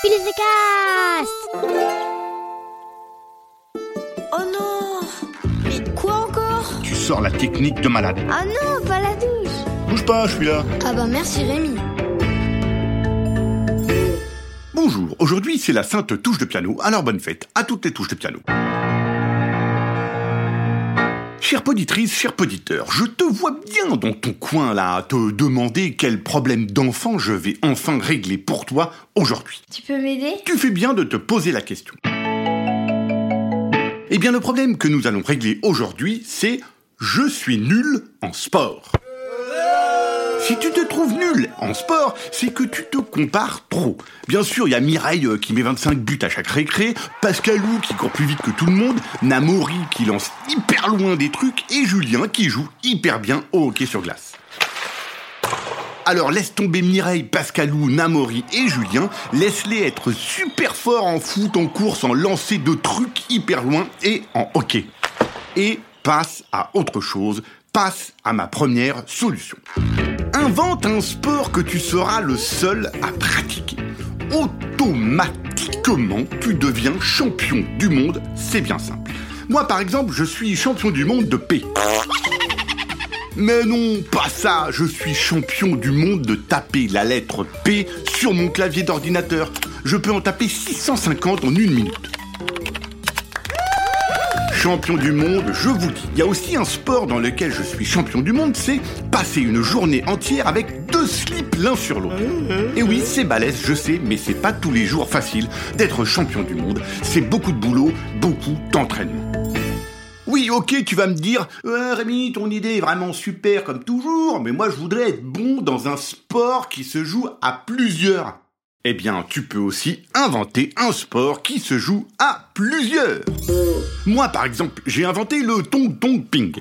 Cast Oh non. Mais quoi encore? Tu sors la technique de malade. Ah non, pas la douche. Bouge pas, je suis là. Ah bah merci Rémi. Bonjour, aujourd'hui c'est la sainte touche de piano, alors bonne fête à toutes les touches de piano. Chère poditrice, cher poditeur, je te vois bien dans ton coin là, te demander quel problème d'enfant je vais enfin régler pour toi aujourd'hui. Tu peux m'aider? Tu fais bien de te poser la question. Eh bien le problème que nous allons régler aujourd'hui, c'est je suis nul en sport. Si tu te trouves nul en sport, c'est que tu te compares trop. Bien sûr, il y a Mireille euh, qui met 25 buts à chaque récré, Pascalou qui court plus vite que tout le monde, Namori qui lance hyper loin des trucs et Julien qui joue hyper bien au hockey sur glace. Alors laisse tomber Mireille, Pascalou, Namori et Julien, laisse-les être super forts en foot, en course, en lancer de trucs hyper loin et en hockey. Et passe à autre chose, passe à ma première solution. Invente un sport que tu seras le seul à pratiquer. Automatiquement, tu deviens champion du monde, c'est bien simple. Moi par exemple, je suis champion du monde de paix. Mais non, pas ça, je suis champion du monde de taper la lettre P sur mon clavier d'ordinateur. Je peux en taper 650 en une minute champion du monde, je vous dis. Il y a aussi un sport dans lequel je suis champion du monde, c'est passer une journée entière avec deux slips l'un sur l'autre. Et oui, c'est balèze, je sais, mais c'est pas tous les jours facile d'être champion du monde. C'est beaucoup de boulot, beaucoup d'entraînement. Oui, ok, tu vas me dire, ouais, Rémi, ton idée est vraiment super comme toujours, mais moi je voudrais être bon dans un sport qui se joue à plusieurs. Eh bien, tu peux aussi inventer un sport qui se joue à plusieurs. Moi, par exemple, j'ai inventé le Tong Tong Ping.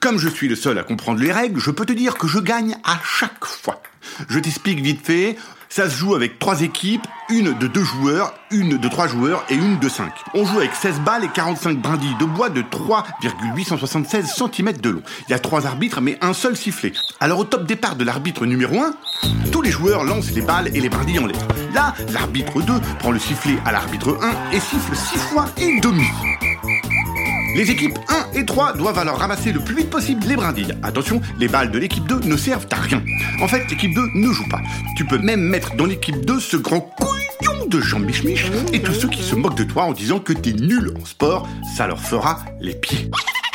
Comme je suis le seul à comprendre les règles, je peux te dire que je gagne à chaque fois. Je t'explique vite fait. Ça se joue avec trois équipes, une de deux joueurs, une de trois joueurs et une de cinq. On joue avec 16 balles et 45 brindilles de bois de 3,876 cm de long. Il y a trois arbitres mais un seul sifflet. Alors au top départ de l'arbitre numéro 1, tous les joueurs lancent les balles et les brindilles en l'air. Là, l'arbitre 2 prend le sifflet à l'arbitre 1 et siffle 6 fois et demi. Les équipes 1 et 3 doivent alors ramasser le plus vite possible les brindilles. Attention, les balles de l'équipe 2 ne servent à rien. En fait, l'équipe 2 ne joue pas. Tu peux même mettre dans l'équipe 2 ce grand couillon de Jean Mich et tous ceux qui se moquent de toi en disant que t'es nul en sport, ça leur fera les pieds.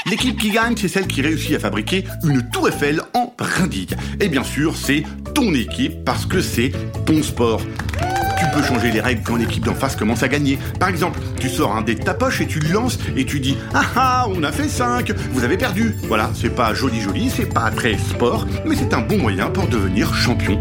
L'équipe qui gagne, c'est celle qui réussit à fabriquer une tour Eiffel en brindilles. Et bien sûr, c'est ton équipe parce que c'est ton sport. Changer les règles quand l'équipe d'en face commence à gagner. Par exemple, tu sors un dé de ta poche et tu le lances et tu dis Ah ah, on a fait 5, vous avez perdu. Voilà, c'est pas joli joli, c'est pas très sport, mais c'est un bon moyen pour devenir champion.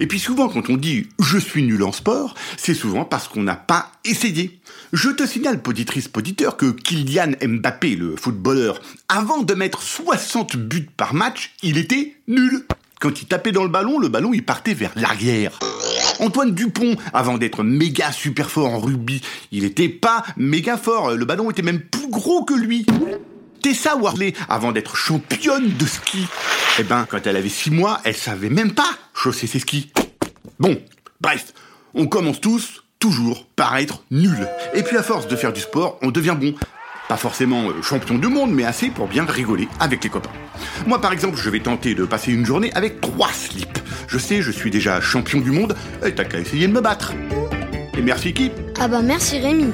Et puis souvent quand on dit je suis nul en sport, c'est souvent parce qu'on n'a pas essayé. Je te signale, poditrice, poditeur, que Kylian Mbappé, le footballeur, avant de mettre 60 buts par match, il était nul. Quand il tapait dans le ballon, le ballon il partait vers l'arrière. Antoine Dupont, avant d'être méga super fort en rugby, il était pas méga fort, le ballon était même plus gros que lui. Tessa Worley, avant d'être championne de ski, eh ben, quand elle avait 6 mois, elle savait même pas chausser ses skis. Bon, bref, on commence tous, toujours, par être nul. Et puis à force de faire du sport, on devient bon. Pas forcément euh, champion du monde, mais assez pour bien rigoler avec les copains. Moi, par exemple, je vais tenter de passer une journée avec trois slips. Je sais, je suis déjà champion du monde, et t'as qu'à essayer de me battre. Et merci qui? Ah bah merci Rémi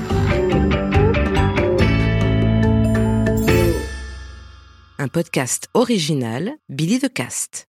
Un podcast original, Billy de Cast.